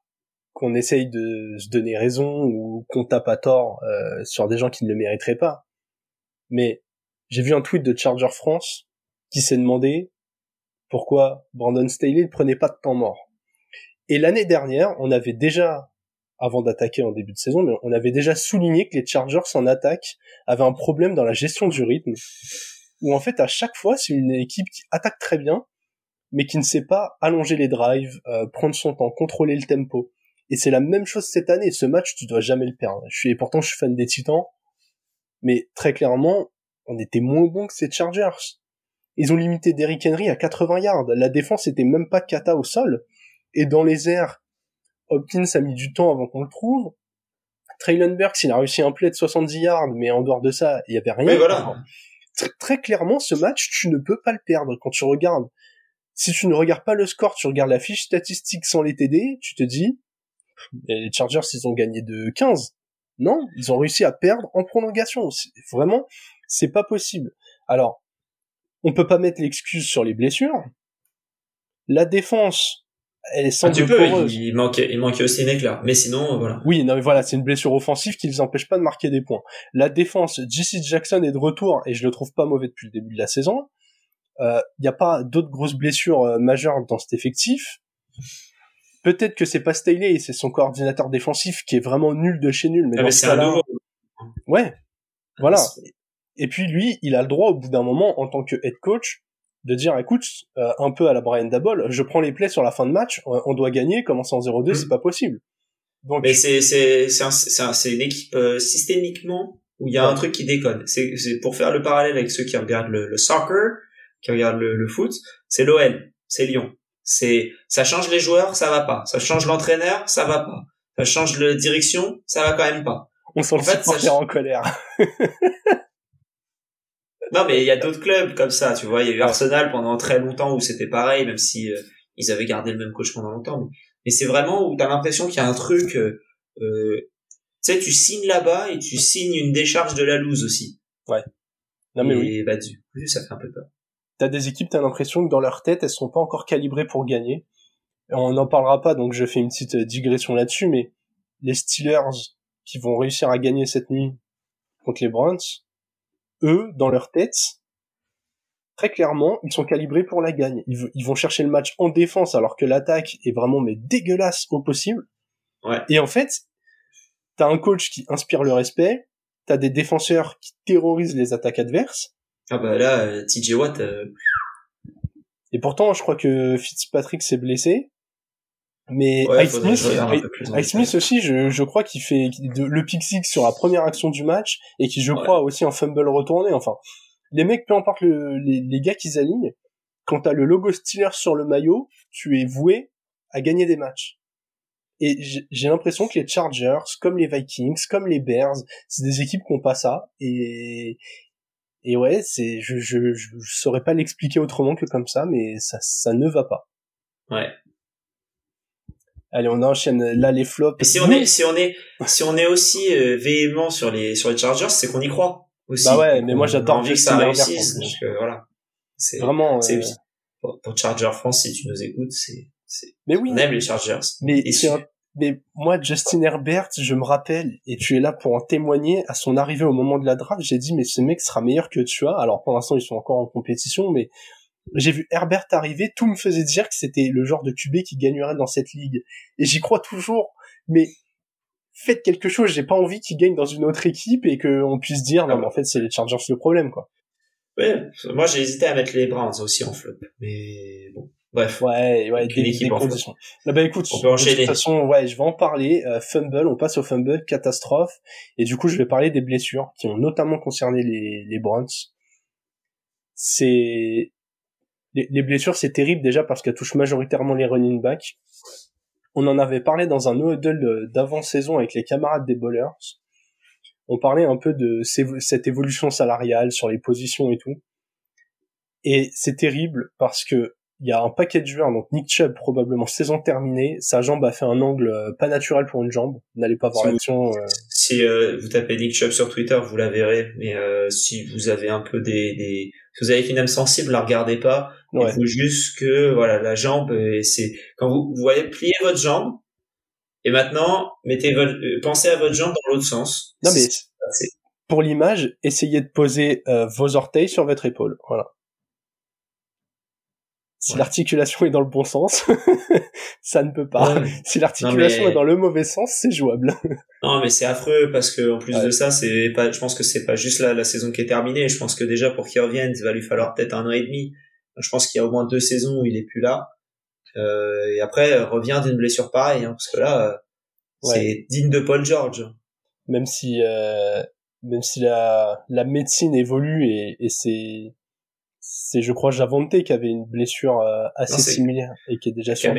qu'on essaye de se donner raison ou qu'on tape à tort euh, sur des gens qui ne le mériteraient pas. Mais j'ai vu un tweet de Charger France qui s'est demandé pourquoi Brandon Staley ne prenait pas de temps mort. Et l'année dernière, on avait déjà, avant d'attaquer en début de saison, mais on avait déjà souligné que les Chargers en attaque avaient un problème dans la gestion du rythme, où en fait à chaque fois c'est une équipe qui attaque très bien, mais qui ne sait pas allonger les drives, euh, prendre son temps, contrôler le tempo. Et c'est la même chose cette année. Ce match, tu dois jamais le perdre. Je suis, et pourtant, je suis fan des Titans. Mais très clairement, on était moins bon que ces Chargers. Ils ont limité Derrick Henry à 80 yards. La défense était même pas cata au sol. Et dans les airs, Hopkins a mis du temps avant qu'on le trouve. Traylon Burks, il a réussi un play de 70 yards, mais en dehors de ça, il y avait rien. Oui, voilà. Tr- très clairement, ce match, tu ne peux pas le perdre quand tu regardes. Si tu ne regardes pas le score, tu regardes la fiche statistique sans les TD, tu te dis, les Chargers, ils ont gagné de 15. Non, ils ont réussi à perdre en prolongation. Vraiment, c'est pas possible. Alors, on peut pas mettre l'excuse sur les blessures. La défense, elle est Ah, semble tu peux, poreuse. il, manquait, il manquait aussi un éclat. Mais sinon, euh, voilà. Oui, non mais voilà, c'est une blessure offensive qui ne les empêche pas de marquer des points. La défense, JC Jackson est de retour et je le trouve pas mauvais depuis le début de la saison. Il euh, n'y a pas d'autres grosses blessures euh, majeures dans cet effectif. Peut-être que c'est pas Staley c'est son coordinateur défensif qui est vraiment nul de chez nul. Mais Ah, ce un nouveau. Ouais, voilà. C'est- Et puis lui, il a le droit au bout d'un moment, en tant que head coach, de dire, écoute, euh, un peu à la Brian Dabol, je prends les plays sur la fin de match, on on doit gagner, commencer en 0-2, Mm. c'est pas possible. Donc, Mais c'est, c'est, c'est, un- c'est, un- une équipe euh, systémiquement où il y a Ouais. un truc qui déconne. C'est, c'est pour faire le parallèle avec ceux qui regardent le, le soccer, qui regardent le, le foot, c'est l'OL, c'est Lyon. C'est, ça change les joueurs, ça va pas. Ça change l'entraîneur, ça va pas. Ça change la direction, ça va quand même pas. on sent le en fait, ça- en colère. non, mais il y a d'autres clubs comme ça, tu vois. Il y a eu Arsenal pendant très longtemps où c'était pareil, même si euh, ils avaient gardé le même coach pendant longtemps. Mais, c'est vraiment où t'as l'impression qu'il y a un truc. Euh, euh, tu sais, tu signes là-bas et tu signes une décharge de la loose aussi. Ouais. Non mais et, oui. Bah, du coup, ça fait un peu peur. T'as des équipes, t'as l'impression que dans leur tête, elles sont pas encore calibrées pour gagner. On n'en parlera pas, donc je fais une petite digression là-dessus, mais les Steelers qui vont réussir à gagner cette nuit contre les Browns, eux, dans leur tête, très clairement, ils sont calibrés pour la gagne. Ils, vont chercher le match en défense alors que l'attaque est vraiment mais dégueulasse au possible. Ouais. Et en fait, t'as un coach qui inspire le respect, t'as des défenseurs qui terrorisent les attaques adverses. Ah bah là, euh, TJ Watt. Euh, Et pourtant, je crois que Fitzpatrick s'est blessé. Mais ouais, Smith, Smith aussi, je, je crois qu'il fait le pick six sur la première action du match et qui, je crois, aussi un fumble retourné. Enfin, les mecs, peu importe le, les, les gars qu'ils alignent, quand t'as le logo Steelers sur le maillot, tu es voué à gagner des matchs. Et j'ai l'impression que les Chargers, comme les Vikings, comme les Bears, c'est des équipes qui ont pas ça. Et, et ouais, c'est, je, je, je, saurais pas l'expliquer autrement que comme ça, mais ça, ça ne va pas. Ouais. Allez, on enchaîne là les flops. Et si on est, si on est, si on est aussi euh, véhément sur les sur les Chargers, c'est qu'on y croit aussi. Bah ouais, mais moi j'adore envie que ça réussisse. Donc euh, voilà. C'est vraiment. C'est euh... pour, pour Charger France, si tu nous écoutes, c'est c'est. Mais oui. On aime les Chargers. Mais un... mais moi Justin Herbert, je me rappelle et tu es là pour en témoigner. À son arrivée au moment de la draft, j'ai dit mais ce mec sera meilleur que tu as. Alors pour l'instant ils sont encore en compétition, mais j'ai vu Herbert arriver, tout me faisait dire que c'était le genre de QB qui gagnerait dans cette ligue. Et j'y crois toujours. Mais faites quelque chose, j'ai pas envie qu'il gagne dans une autre équipe et qu'on puisse dire, non, mais en fait, c'est les Chargers le problème, quoi. Ouais, moi j'ai hésité à mettre les Browns aussi en flop. Mais bon, bref. Ouais, ouais, des, des conditions. bah écoute, on peut enchaîner. de toute façon, ouais, je vais en parler. Euh, fumble, on passe au fumble, catastrophe. Et du coup, je vais parler des blessures qui ont notamment concerné les, les Browns. C'est les, blessures, c'est terrible déjà parce qu'elles touchent majoritairement les running backs. On en avait parlé dans un huddle d'avant-saison avec les camarades des bowlers. On parlait un peu de cette évolution salariale sur les positions et tout. Et c'est terrible parce que il y a un paquet de joueurs, donc Nick Chubb probablement saison terminée, sa jambe a fait un angle euh, pas naturel pour une jambe, n'allez pas voir l'action. Euh... Si euh, vous tapez Nick Chubb sur Twitter, vous la verrez, mais euh, si vous avez un peu des, des... Si vous avez une âme sensible, la regardez pas, il faut juste que voilà la jambe, et c'est quand vous, vous voyez plier votre jambe, et maintenant mettez votre, euh, pensez à votre jambe dans l'autre sens. Non mais pour l'image, essayez de poser vos orteils sur votre épaule, voilà. Si l'articulation est dans le bon sens, ça ne peut pas. Si l'articulation est dans le mauvais sens, c'est jouable. non, mais c'est affreux parce que en plus de ça, c'est pas. Je pense que c'est pas juste la, la saison qui est terminée. Je pense que déjà pour qu'il revienne, il va lui falloir peut-être un an et demi. Je pense qu'il y a au moins deux saisons où il est plus là. Euh, et après, revient d'une blessure pareille, hein, parce que là, c'est digne de Paul George. Même si, euh, même si la, la médecine évolue et, et c'est c'est je crois Javante qui avait une blessure euh, assez similaire et qui est déjà sur.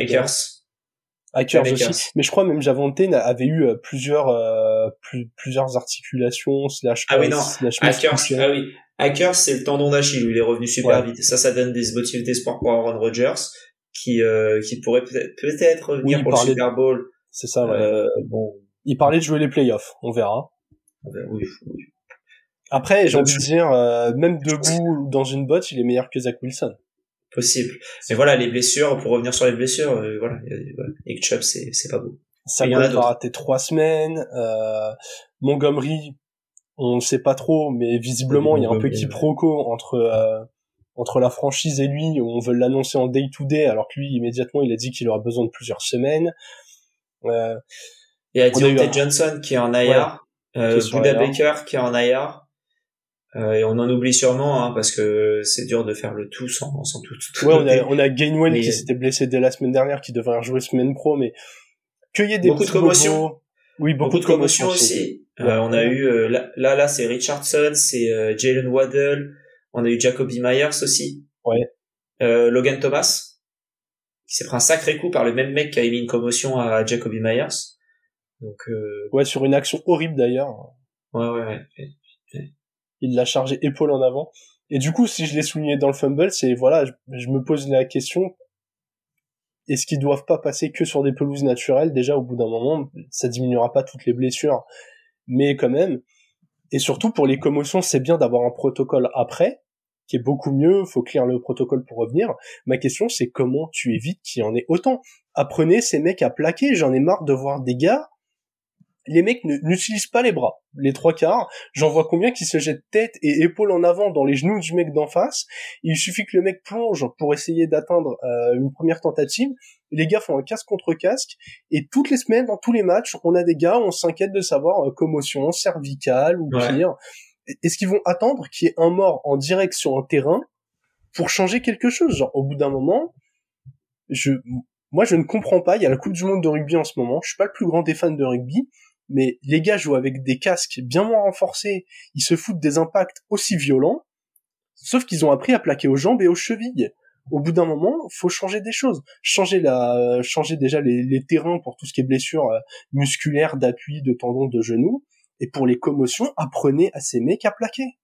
Akers aussi mais je crois même Javante avait eu euh, plusieurs euh, plusieurs articulations slash ah oui non Akers ah oui Akers c'est le tendon d'Achille où il est revenu super vite ça ça donne des motifs d'espoir pour Aaron Rodgers qui qui pourrait peut-être peut-être revenir pour le Super Bowl c'est ça ouais. bon il parlait de jouer les playoffs on verra oui, oui. Après, j'ai envie de dire, euh, même debout dans une botte, il est meilleur que Zach Wilson. Possible. Mais voilà, les blessures, pour revenir sur les blessures, euh, voilà, Nick Chubb, c'est, c'est pas beau. Ça va rater trois semaines. Euh, Montgomery, on ne sait pas trop, mais visiblement, il y a un petit proco entre euh, entre la franchise et lui. On veut l'annoncer en day to day, alors que lui, immédiatement, il a dit qu'il aura besoin de plusieurs semaines. Euh, il y a Deontay Johnson qui est en IR, euh, Buda Baker qui est en IR. Euh, et on en oublie sûrement hein, parce que c'est dur de faire le tout sans, sans tout. tout ouais, on a, on a Gainwell qui s'était blessé dès la semaine dernière, qui devrait rejouer semaine pro, mais qu'il y ait des beaucoup de commotion. Oui, beaucoup, de commotion aussi. Euh, on a eu euh, là, là, c'est Richardson, c'est euh, Jalen Waddle, on a eu Jacoby Myers aussi. Ouais. Logan Thomas, qui s'est pris un sacré coup par le même mec qui a émis une commotion à Jacoby Myers. Donc. Ouais, sur une action horrible d'ailleurs. Ouais, ouais, ouais il l'a chargé épaule en avant. Et du coup, si je l'ai souligné dans le fumble, c'est voilà, je, me pose la question est-ce qu'ils doivent pas passer que sur des pelouses naturelles Déjà, au bout d'un moment, ça diminuera pas toutes les blessures, mais quand même. Et surtout pour les commotions, c'est bien d'avoir un protocole après, qui est beaucoup mieux. Faut clear le protocole pour revenir. Ma question, c'est comment tu évites qu'il y en ait autant? Apprenez ces mecs à plaquer. J'en ai marre de voir des gars les mecs n'utilisent pas les bras, les trois quarts. J'en vois combien qui se jettent tête et épaules en avant dans les genoux du mec d'en face. Il suffit que le mec plonge pour essayer d'atteindre euh, une première tentative. Les gars font un casque contre casque et toutes les semaines, dans tous les matchs, on a des gars, on s'inquiète de savoir euh, commotion cervicale ou pire. Est-ce qu'ils vont attendre qu'il y ait un mort en direct sur un terrain pour changer quelque chose Genre, au bout d'un moment, je, moi, je ne comprends pas. Il y a la Coupe du Monde de rugby en ce moment. Je suis pas le plus grand des fans de rugby, mais les gars jouent avec des casques bien moins renforcés, ils se foutent des impacts aussi violents, sauf qu'ils ont appris à plaquer aux jambes et aux chevilles. Au bout d'un moment, faut changer des choses, changer la, changer déjà les, terrains pour tout ce qui est blessures euh, musculaires, d'appui, de tendons, de genoux, et pour les commotions, apprenez à ces mecs à plaquer.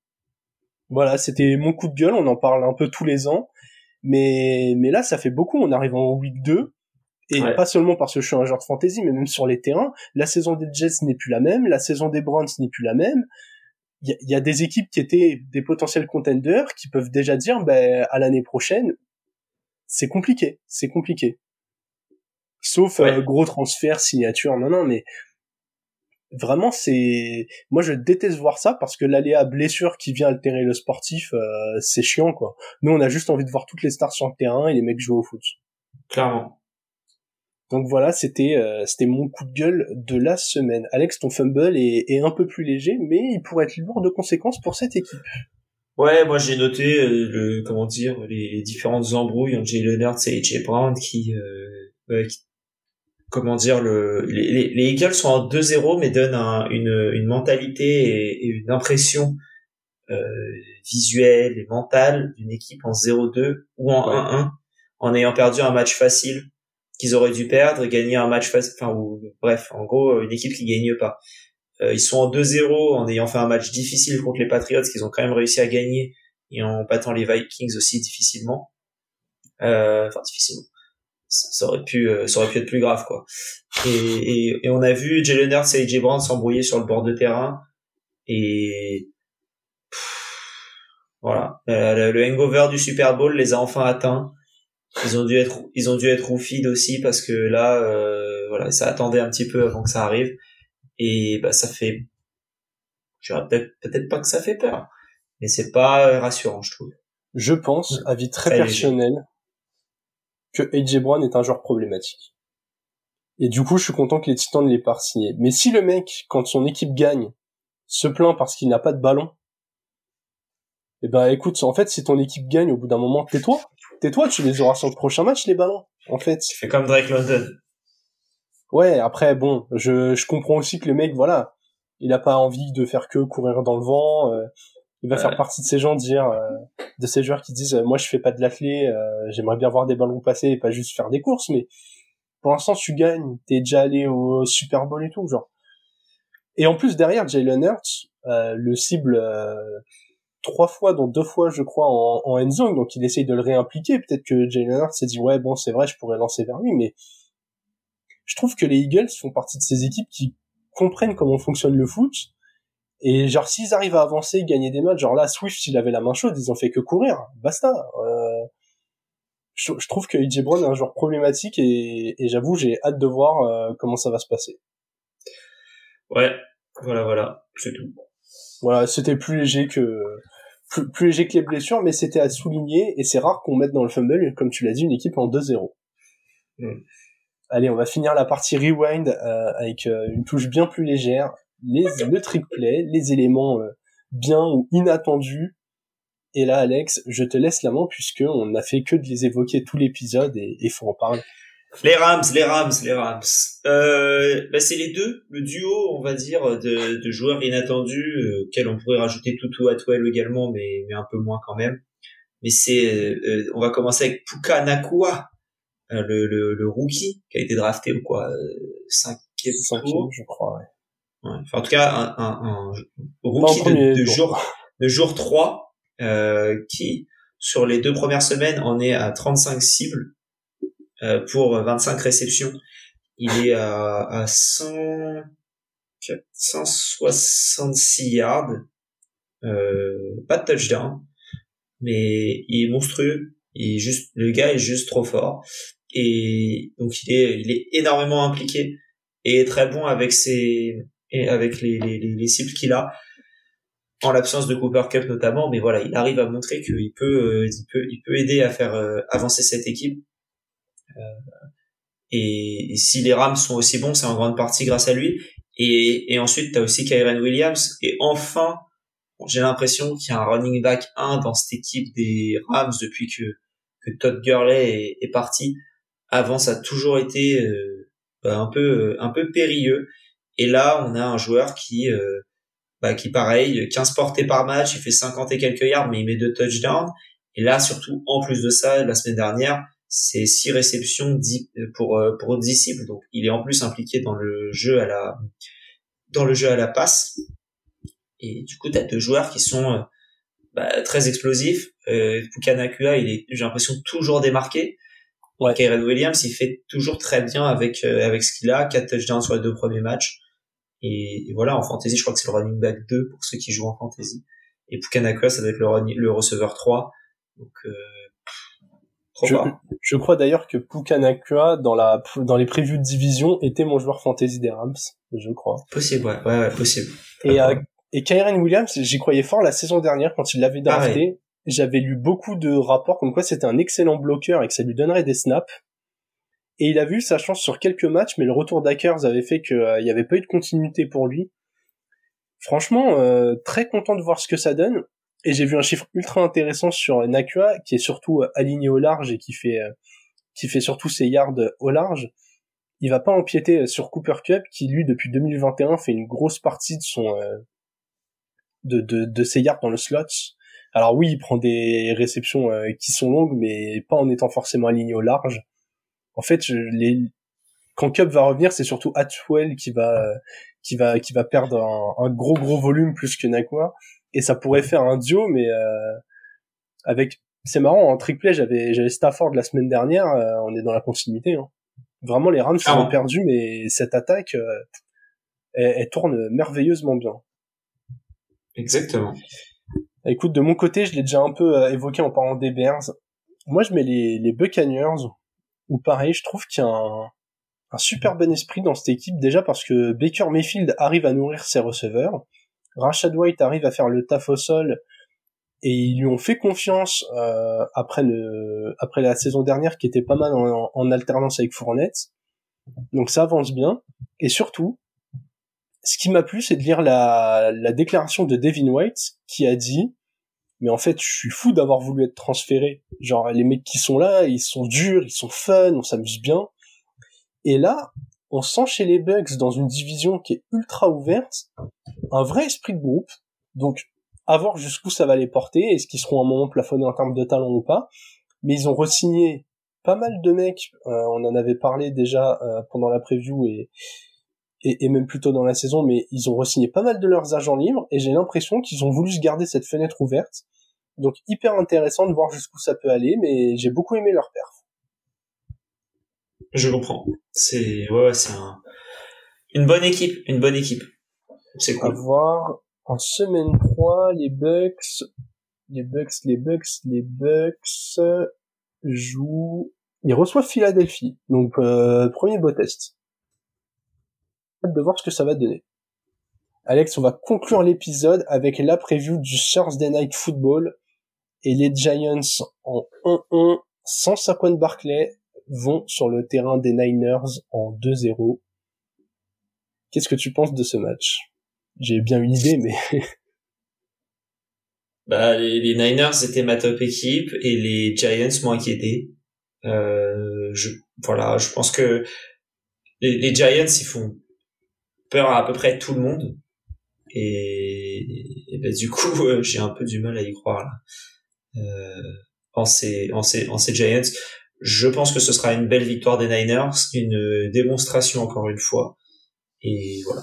Voilà, c'était mon coup de gueule, on en parle un peu tous les ans, mais mais là ça fait beaucoup, on arrive en week 2, et pas seulement parce que je suis un joueur de fantasy, mais même sur les terrains. La saison des Jets n'est plus la même, la saison des Browns n'est plus la même. Il y, a des équipes qui étaient des potentiels contenders qui peuvent déjà dire, ben, à l'année prochaine, c'est compliqué, c'est compliqué. Sauf euh, gros transfert, signature, non, non, mais vraiment c'est moi je déteste voir ça parce que l'aléa blessure qui vient altérer le sportif euh, c'est chiant quoi nous on a juste envie de voir toutes les stars sur le terrain et les mecs jouer au foot clairement donc voilà, c'était euh, c'était mon coup de gueule de la semaine. Alex, ton fumble est, est, un peu plus léger, mais il pourrait être lourd de conséquences pour cette équipe. Ouais, moi j'ai noté euh, le comment dire les différentes embrouilles entre Jay Leonard et AJ Brown qui, euh, qui comment dire le les, les, Eagles sont en 2-0 mais donnent une, une mentalité et, et une impression euh, visuelle et mentale d'une équipe en 0-2 ou en 1-1 en ayant perdu un match facile qu'ils auraient dû perdre, gagner un match enfin ou bref, en gros une équipe qui gagne pas. Euh, ils sont en 2-0 en ayant fait un match difficile contre les Patriots qu'ils ont quand même réussi à gagner et en battant les Vikings aussi difficilement. Euh, enfin difficilement. Ça, aurait pu, euh, ça aurait pu être plus grave quoi. Et, et, et on a vu Jalen Hurts et AJ Brown s'embrouiller sur le bord de terrain et voilà, le, le hangover du Super Bowl les a enfin atteints ils ont dû être ils ont dû être feed aussi parce que là euh, voilà ça attendait un petit peu avant que ça arrive. Et bah ça fait je peut-être peut-être pas que ça fait peur mais c'est pas rassurant je trouve. Je pense avis très, personnel que AJ Brown est un joueur problématique. Et du coup je suis content que les Titans ne l'aient pas signé mais si le mec quand son équipe gagne se plaint parce qu'il n'a pas de ballon eh ben écoute en fait si ton équipe gagne au bout d'un moment tais-toi tais-toi, tu les auras sur le prochain match, les ballons, en fait. Fais comme Drake London. Ouais, après, bon, je, je comprends aussi que le mec, voilà, il a pas envie de faire que courir dans le vent, euh, il va faire partie de ces gens dire euh, de ces joueurs qui disent moi je fais pas de l'athlé euh, j'aimerais bien voir des ballons passer et pas juste faire des courses mais pour l'instant tu gagnes t'es déjà allé au Super Bowl et tout genre et en plus derrière Jalen Hurts le cible trois fois, dont deux fois, je crois, en, en end zone, donc il essaye de le réimpliquer. Peut-être que Jalen Hurts s'est dit, ouais, bon, c'est vrai, je pourrais lancer vers lui, mais je trouve que les Eagles font partie de ces équipes qui comprennent comment fonctionne le foot. Et genre, s'ils arrivent à avancer, gagner des matchs, genre là, Swift, il avait la main chaude, ils ont fait que courir. Basta. Euh, je, trouve que AJ Brown est un joueur problématique et, et j'avoue, j'ai hâte de voir euh, comment ça va se passer. Ouais, voilà, voilà, c'est tout. Voilà, c'était plus léger que plus, léger que les blessures, mais c'était à souligner et c'est rare qu'on mette dans le fumble, comme tu l'as dit, une équipe en 2-0. Mm. Allez, on va finir la partie rewind euh, avec euh, une touche bien plus légère, les le trick play, les éléments euh, bien ou inattendus. Et là, Alex, je te laisse la main puisque on n'a fait que de les évoquer tout l'épisode et il faut en parler. Les Rams, les Rams, les Rams. Euh, bah c'est les deux, le duo, on va dire, de, de joueurs inattendus, euh, auxquels on pourrait rajouter Tutu Atwell également, mais, mais un peu moins quand même. Mais c'est, euh, on va commencer avec Puka Nakua, euh, le, le, le, rookie, qui a été drafté ou quoi, cinquième, cinquième, je crois. Ouais. ouais. Enfin, en tout cas, un, un, un rookie de, de jour, de jour 3, qui sur les deux premières semaines en est à 35 cibles pour 25 réceptions. Il est à, à 100 166 yards, euh, pas de touchdown, mais il est monstrueux. Il est juste, le gars est juste trop fort. Et donc il est, il est énormément impliqué et très bon avec ses, et avec les, les, les cibles qu'il a en l'absence de Cooper Cup notamment, mais voilà, il arrive à montrer qu'il peut, euh, il peut, il peut aider à faire euh, avancer cette équipe. Euh, et, si les Rams sont aussi bons, c'est en grande partie grâce à lui. Et, ensuite, tu as aussi Kyren Williams. Et enfin, j'ai l'impression qu'il y a un running back 1 dans cette équipe des Rams depuis que, que Todd Gurley est, parti. Avant, ça a toujours été euh, bah, un peu un peu périlleux. Et là, on a un joueur qui euh, bah, qui pareil, 15 portées par match, il fait 50 et quelques yards, mais il met deux touchdowns. Et là, surtout, en plus de ça, la semaine dernière, c'est six réceptions pour euh, pour disciples donc il est en plus impliqué dans le jeu à la dans le jeu à la passe. Et du coup tu as deux joueurs qui sont euh, bah, très explosifs. Euh, Pukanakua il est j'ai l'impression toujours démarqué. Ouais. Kyren Williams il fait toujours très bien avec euh, avec ce qu'il a. Quatre touchdowns sur les deux premiers matchs. Et, voilà en fantasy je crois que c'est le running back 2 pour ceux qui jouent en fantasy. Et Pukanakua ça doit être le, le receveur 3 donc je, crois d'ailleurs que Pukanakua dans la dans les previews de division était mon joueur fantasy des Rams, je crois. Possible, ouais, ouais, ouais possible. Et euh, et Kyren Williams, j'y croyais fort la saison dernière quand il l'avait drafté. J'avais lu beaucoup de rapports comme quoi c'était un excellent bloqueur et que ça lui donnerait des snaps. Et il a vu sa chance sur quelques matchs, mais le retour d'Hackers avait fait qu'il euh, n'y avait pas eu de continuité pour lui. Franchement, euh, très content de voir ce que ça donne. Et j'ai vu un chiffre ultra intéressant sur Nakua, qui est surtout euh, aligné au large et qui fait, euh, qui fait surtout ses yards au large. Il va pas empiéter euh, sur Cooper Cup, qui lui, depuis 2021, fait une grosse partie de son, de, de, de ses yards dans le slot. Alors oui, il prend des réceptions qui sont longues, mais pas en étant forcément aligné au large. En fait, les, quand Cup va revenir, c'est surtout Atwell qui va, qui va, qui va perdre un, un gros gros volume plus que Nakua et ça pourrait faire un duo, mais euh, avec c'est marrant en triplé j'avais j'avais Stafford la semaine dernière, euh, on est dans la continuité. Hein. Vraiment les Rams ah sont perdus, mais cette attaque euh, elle, tourne merveilleusement bien. Exactement. Écoute, de mon côté, je l'ai déjà un peu évoqué en parlant des Bears. Moi, je mets les, les Buccaneers, où pareil, je trouve qu'il y a un, un super bon esprit dans cette équipe, déjà parce que Baker Mayfield arrive à nourrir ses receveurs, Rashad White arrive à faire le taf au sol et ils lui ont fait confiance euh, après le après la saison dernière qui était pas mal en, alternance avec Fournette. Donc ça avance bien et surtout ce qui m'a plu c'est de lire la, la déclaration de Devin White qui a dit mais en fait je suis fou d'avoir voulu être transféré. Genre les mecs qui sont là, ils sont durs, ils sont fun, on s'amuse bien. Et là, on sent chez les Bucks dans une division qui est ultra ouverte un vrai esprit de groupe. Donc à voir jusqu'où ça va les porter, est-ce qu'ils seront à un moment plafonnés en termes de talent ou pas. Mais ils ont re-signé pas mal de mecs, euh, on en avait parlé déjà euh, pendant la preview et, et, même plus tôt dans la saison, mais ils ont re-signé pas mal de leurs agents libres et j'ai l'impression qu'ils ont voulu se garder cette fenêtre ouverte. Donc hyper intéressant de voir jusqu'où ça peut aller, mais j'ai beaucoup aimé leur perf. Je comprends. C'est ouais, c'est un... une bonne équipe, une bonne équipe. C'est cool. À voir en semaine 3 les Bucks les Bucks les Bucks les Bucks jouent ils reçoivent Philadelphie. Donc euh, premier beau test. Hâte de voir ce que ça va donner. Alex, on va conclure l'épisode avec la preview du Thursday Night Football et les Giants en 1-1 sans Saquon Barclay vont sur le terrain des Niners en 2-0. Qu'est-ce que tu penses de ce match? J'ai bien une idée, mais... bah, les, Niners étaient ma top équipe et les Giants m'ont inquiété. Euh, je, voilà, je pense que les, Giants, ils font peur à peu près tout le monde. Et, bah, du coup, j'ai un peu du mal à y croire là. Euh, en ces, en ces, en ces Giants. Je pense que ce sera une belle victoire des Niners, une démonstration encore une fois. Et voilà.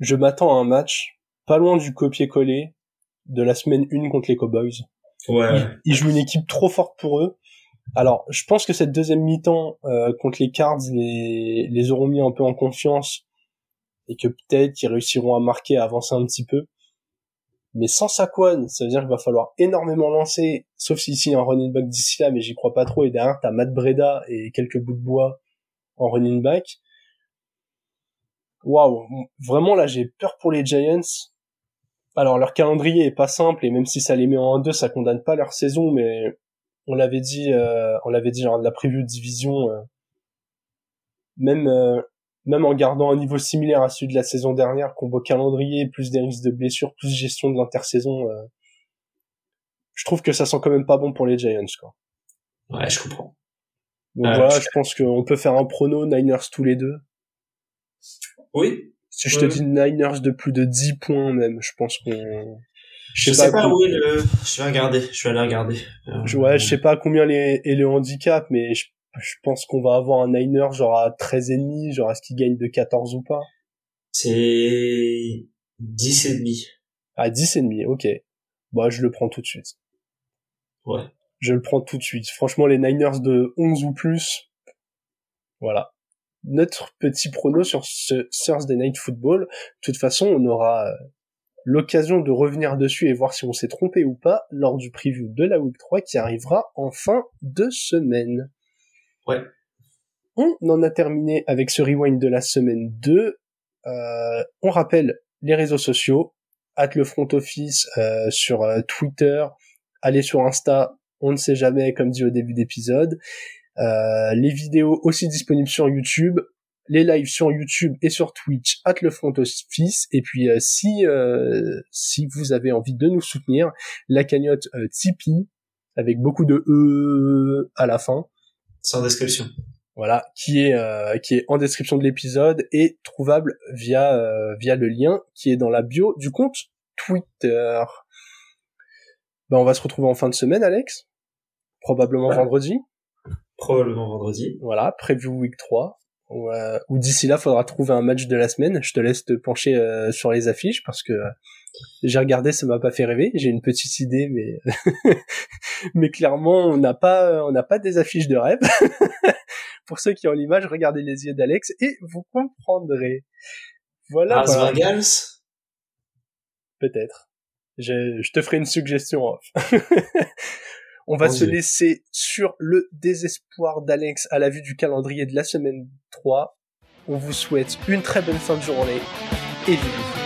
Je m'attends à un match pas loin du copier-coller de la semaine 1 contre les Cowboys. Ouais. Ils, jouent une équipe trop forte pour eux. Alors, je pense que cette deuxième mi-temps euh, contre les Cards les, les auront mis un peu en confiance et que peut-être ils réussiront à marquer, à avancer un petit peu. Mais sans Saquon, ça veut dire qu'il va falloir énormément lancer, sauf s'il signe un running back d'ici là, mais j'y crois pas trop. Et derrière, t'as Matt Breda et quelques bouts de bois en running back. Waouh, vraiment là, j'ai peur pour les Giants. Alors leur calendrier est pas simple et même si ça les met en 1-2, ça condamne pas leur saison, mais on l'avait dit, euh, on l'avait dit genre de la preview de division, euh, même euh, même en gardant un niveau similaire à celui de la saison dernière, combo calendrier, plus des risques de blessures, plus gestion de l'intersaison, euh, je trouve que ça sent quand même pas bon pour les Giants, quoi. Ouais, je comprends. Donc voilà, je pense qu'on peut faire un prono Niners tous les deux. Oui. Si je te dis Niners de plus de 10 points même, je pense qu'on... Je sais, pas, où est le... Je vais regarder, je vais aller regarder. Euh, ouais, je sais pas combien les... est le handicap, mais je je pense qu'on va avoir un Niner genre à 13 et demi, genre est-ce qu'il gagne de 14 ou pas? C'est 10 et demi. À 10 et demi, ok. Bah je le prends tout de suite. Ouais. Je le prends tout de suite. Franchement les Niners de 11 ou plus. Voilà. Notre petit prono sur ce Thursday Night Football. De toute façon, on aura euh, l'occasion de revenir dessus et voir si on s'est trompé ou pas lors du preview de la Week 3 qui arrivera en fin de semaine. Ouais. On en a terminé avec ce rewind de la semaine 2. Euh, on rappelle les réseaux sociaux, at le front office euh, sur euh, Twitter, allez sur Insta, on ne sait jamais, comme dit au début d'épisode. Les vidéos aussi disponibles sur YouTube, les lives sur YouTube et sur Twitch, at le front office. Et puis si si vous avez envie de nous soutenir, la cagnotte Tipeee avec beaucoup de e à la fin. Sans description. Voilà, qui est euh, qui est en description de l'épisode et trouvable via euh, via le lien qui est dans la bio du compte Twitter. Ben on va se retrouver en fin de semaine, Alex. Probablement vendredi. Probablement vendredi. Voilà, preview week 3. Ou, euh, ou d'ici là, faudra trouver un match de la semaine. Je te laisse te pencher sur les affiches parce que j'ai regardé, ça m'a pas fait rêver. J'ai une petite idée, mais mais clairement, on n'a pas on n'a pas des affiches de rêve. Pour ceux qui ont l'image, regardez les yeux d'Alex et vous comprendrez. Voilà. voilà. Peut-être. Je, je te ferai une suggestion off. On va se laisser sur le désespoir d'Alex à la vue du calendrier de la semaine 3. On vous souhaite une très bonne fin de journée et vive